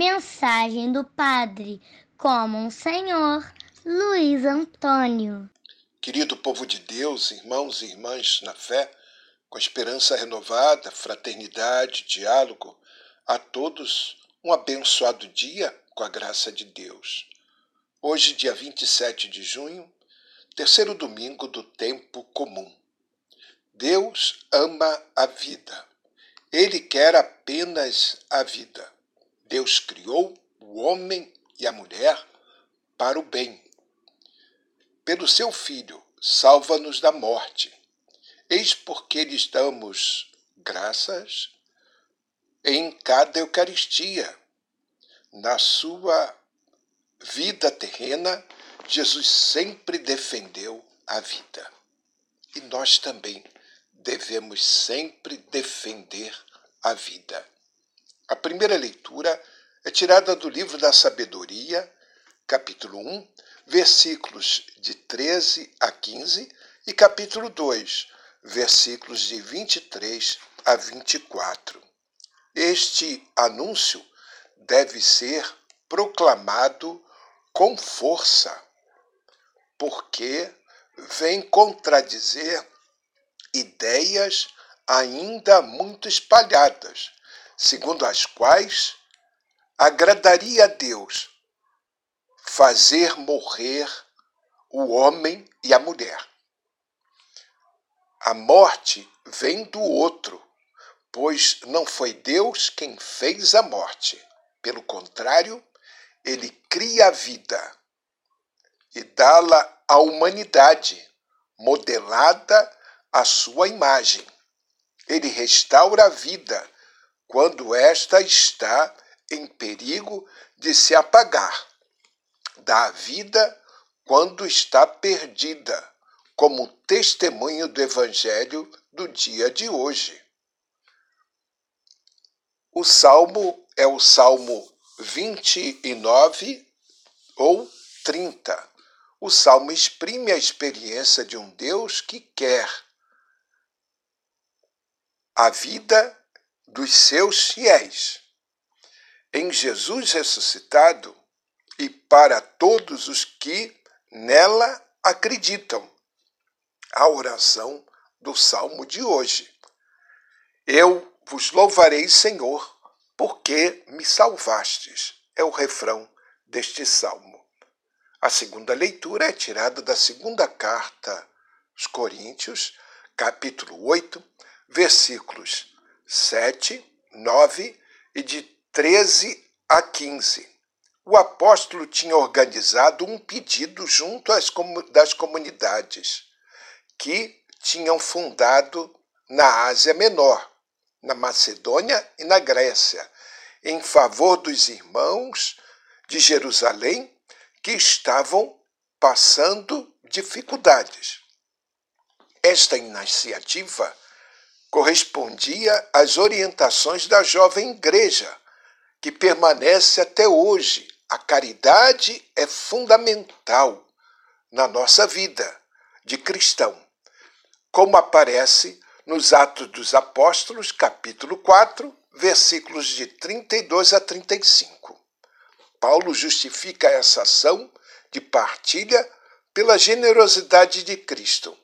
Mensagem do Padre como um Senhor Luiz Antônio. Querido povo de Deus, irmãos e irmãs na fé, com esperança renovada, fraternidade, diálogo, a todos um abençoado dia com a graça de Deus. Hoje, dia 27 de junho, terceiro domingo do tempo comum. Deus ama a vida. Ele quer apenas a vida. Deus criou o homem e a mulher para o bem. Pelo seu Filho, salva-nos da morte. Eis porque lhes damos graças em cada Eucaristia. Na sua vida terrena, Jesus sempre defendeu a vida. E nós também devemos sempre defender a vida. A primeira leitura é tirada do livro da Sabedoria, capítulo 1, versículos de 13 a 15, e capítulo 2, versículos de 23 a 24. Este anúncio deve ser proclamado com força, porque vem contradizer ideias ainda muito espalhadas, segundo as quais agradaria a Deus fazer morrer o homem e a mulher. A morte vem do outro, pois não foi Deus quem fez a morte. Pelo contrário, ele cria a vida e dá-la à humanidade, modelada à sua imagem. Ele restaura a vida quando esta está em perigo de se apagar. Dá a vida quando está perdida, como testemunho do Evangelho do dia de hoje. O salmo é o salmo 29 ou 30. O salmo exprime a experiência de um Deus que quer a vida dos seus fiéis. Em Jesus ressuscitado e para todos os que nela acreditam. A oração do salmo de hoje. Eu vos louvarei, Senhor, porque me salvastes. É o refrão deste salmo. A segunda leitura é tirada da segunda carta aos Coríntios, capítulo 8, versículos 7, 9 e de 13 a 15. O apóstolo tinha organizado um pedido junto às das comunidades que tinham fundado na Ásia Menor, na Macedônia e na Grécia, em favor dos irmãos de Jerusalém que estavam passando dificuldades. Esta iniciativa correspondia às orientações da jovem igreja, que permanece até hoje. A caridade é fundamental na nossa vida de cristão, como aparece nos Atos dos Apóstolos, capítulo 4, versículos de 32 a 35. Paulo justifica essa ação de partilha pela generosidade de Cristo.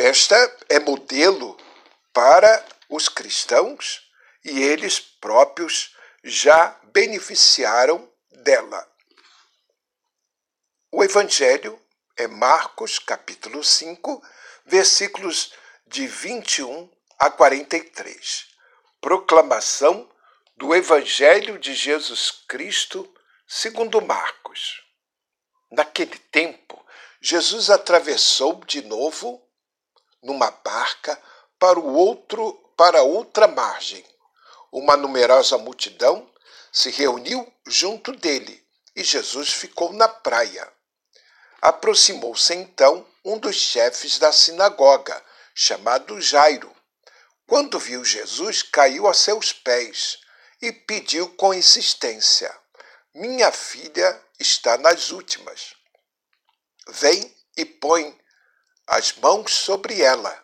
Esta é modelo para os cristãos e eles próprios já beneficiaram dela. O Evangelho é Marcos, capítulo 5, versículos de 21 a 43. Proclamação do Evangelho de Jesus Cristo segundo Marcos. Naquele tempo, Jesus atravessou de novo numa barca para o outro para outra margem. Uma numerosa multidão se reuniu junto dele e Jesus ficou na praia. Aproximou-se então um dos chefes da sinagoga, chamado Jairo. Quando viu Jesus, caiu a seus pés e pediu com insistência: Minha filha está nas últimas. Vem e põe as mãos sobre ela,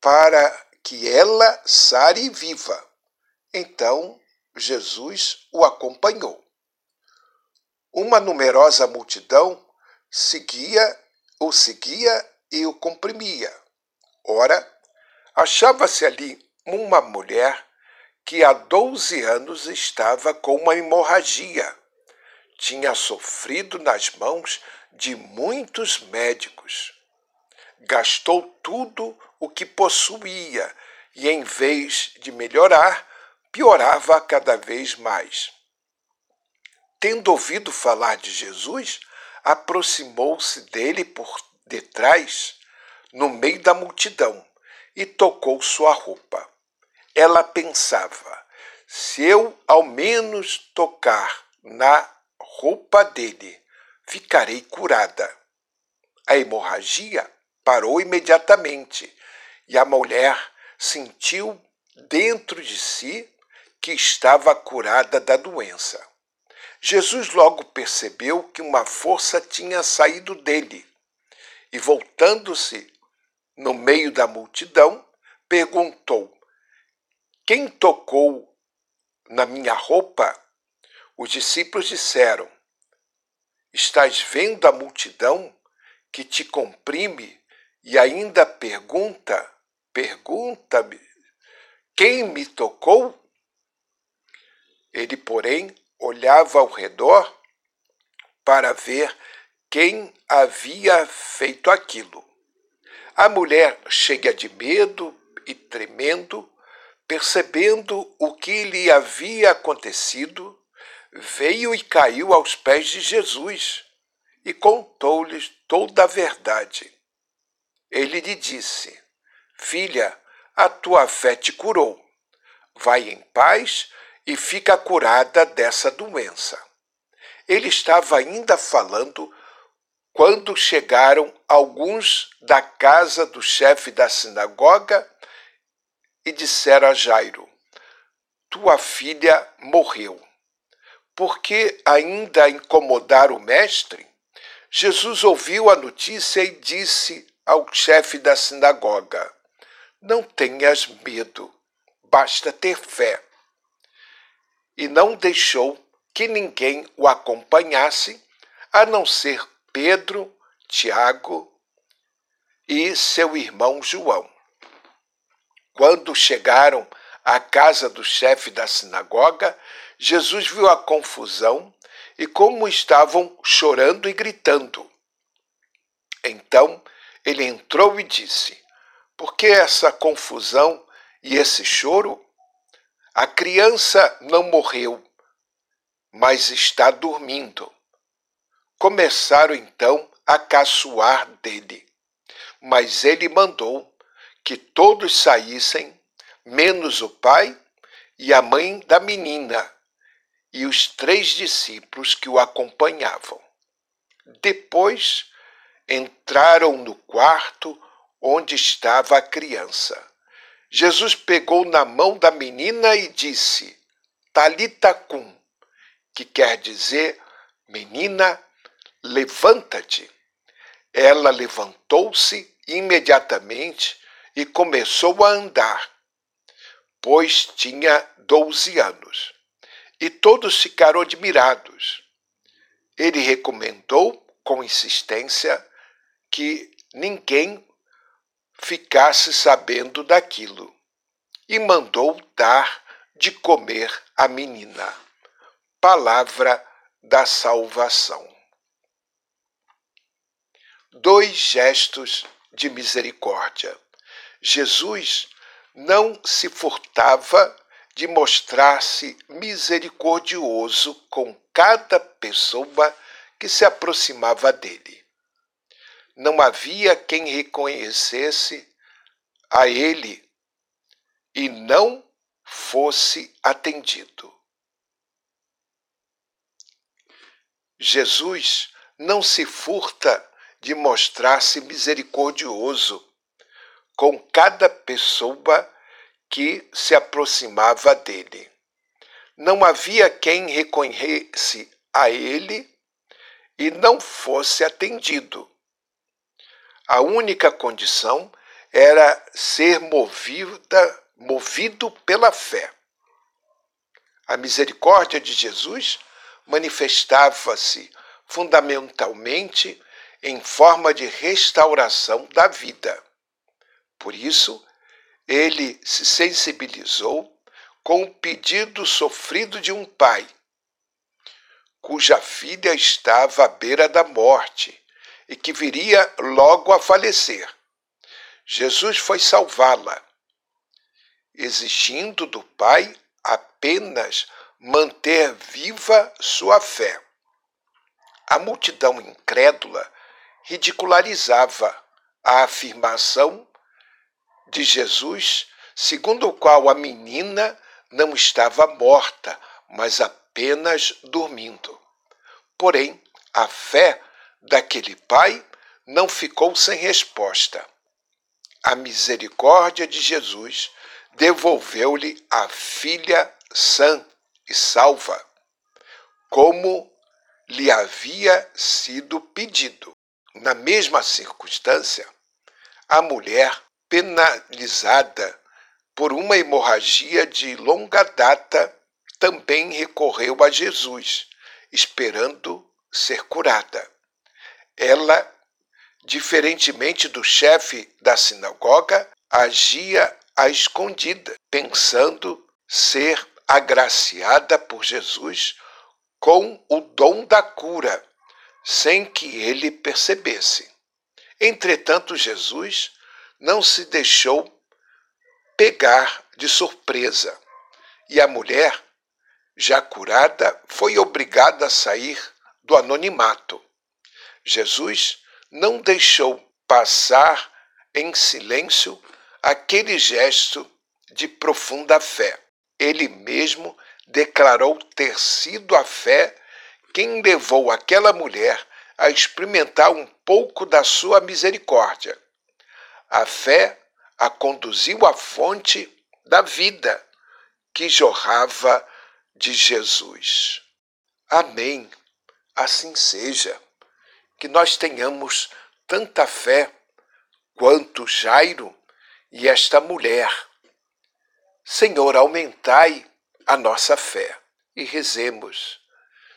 para que ela sare viva. Então Jesus o acompanhou. Uma numerosa multidão seguia, o seguia e o comprimia. Ora, achava-se ali uma mulher que há 12 anos estava com uma hemorragia. Tinha sofrido nas mãos de muitos médicos. Gastou tudo o que possuía e, em vez de melhorar, piorava cada vez mais. Tendo ouvido falar de Jesus, aproximou-se dele por detrás, no meio da multidão, e tocou sua roupa. Ela pensava: se eu ao menos tocar na roupa dele, ficarei curada. A hemorragia parou imediatamente e a mulher sentiu dentro de si que estava curada da doença. Jesus logo percebeu que uma força tinha saído dele e, voltando-se no meio da multidão, perguntou: Quem tocou na minha roupa? Os discípulos disseram: Estás vendo a multidão que te comprime e ainda pergunta, pergunta-me, quem me tocou? Ele, porém, olhava ao redor para ver quem havia feito aquilo. A mulher, cheia de medo e tremendo, percebendo o que lhe havia acontecido, veio e caiu aos pés de Jesus e contou-lhes toda a verdade. Ele lhe disse: Filha, a tua fé te curou. Vai em paz e fica curada dessa doença. Ele estava ainda falando quando chegaram alguns da casa do chefe da sinagoga e disseram a Jairo: Tua filha morreu. Por que ainda incomodar o mestre? Jesus ouviu a notícia e disse ao chefe da sinagoga: Não tenhas medo, basta ter fé e não deixou que ninguém o acompanhasse, a não ser Pedro, Tiago e seu irmão João. Quando chegaram à casa do chefe da sinagoga, Jesus viu a confusão e como estavam chorando e gritando. Então ele entrou e disse: Por que essa confusão e esse choro? A criança não morreu, mas está dormindo. Começaram então a caçoar dele, mas ele mandou que todos saíssem, menos o pai e a mãe da menina e os três discípulos que o acompanhavam. Depois entraram no quarto onde estava a criança Jesus pegou na mão da menina e disse: Talita cum, que quer dizer: Menina, levanta-te. Ela levantou-se imediatamente e começou a andar, pois tinha doze anos. E todos ficaram admirados. Ele recomendou com insistência que ninguém ficasse sabendo daquilo e mandou dar de comer à menina. Palavra da salvação. Dois gestos de misericórdia. Jesus não se furtava de mostrar-se misericordioso com cada pessoa que se aproximava dele não havia quem reconhecesse a ele e não fosse atendido. Jesus não se furta de mostrar-se misericordioso com cada pessoa que se aproximava dele. não havia quem reconhecesse a ele e não fosse atendido. A única condição era ser movida, movido pela fé. A misericórdia de Jesus manifestava-se fundamentalmente em forma de restauração da vida. Por isso, ele se sensibilizou com o pedido sofrido de um pai, cuja filha estava à beira da morte e que viria logo a falecer. Jesus foi salvá-la, exigindo do pai apenas manter viva sua fé. A multidão incrédula ridicularizava a afirmação de Jesus, segundo o qual a menina não estava morta, mas apenas dormindo. Porém, a fé daquele pai não ficou sem resposta. A misericórdia de Jesus devolveu-lhe a filha sã e salva, como lhe havia sido pedido. Na mesma circunstância, a mulher penalizada por uma hemorragia de longa data também recorreu a Jesus, esperando ser curada. Ela, diferentemente do chefe da sinagoga, agia à escondida, pensando ser agraciada por Jesus com o dom da cura, sem que ele percebesse. Entretanto, Jesus não se deixou pegar de surpresa, e a mulher, já curada, foi obrigada a sair do anonimato. Jesus não deixou passar em silêncio aquele gesto de profunda fé. Ele mesmo declarou ter sido a fé quem levou aquela mulher a experimentar um pouco da sua misericórdia. A fé a conduziu à fonte da vida que jorrava de Jesus. Amém. Assim seja. Que nós tenhamos tanta fé quanto Jairo e esta mulher. Senhor, aumentai a nossa fé e rezemos.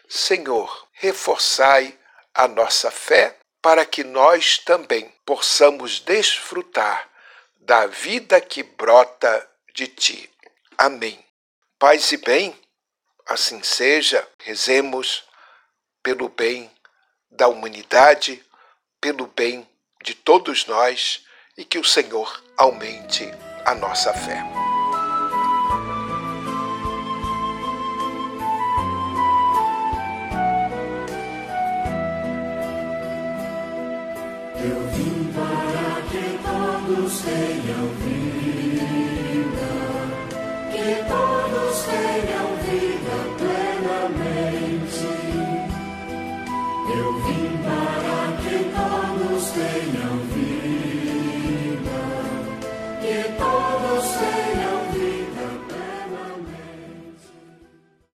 Senhor, reforçai a nossa fé para que nós também possamos desfrutar da vida que brota de ti. Amém. Paz e bem, assim seja, rezemos pelo bem da humanidade, pelo bem de todos nós e que o Senhor aumente a nossa fé. Eu vim para que todos tenham vida.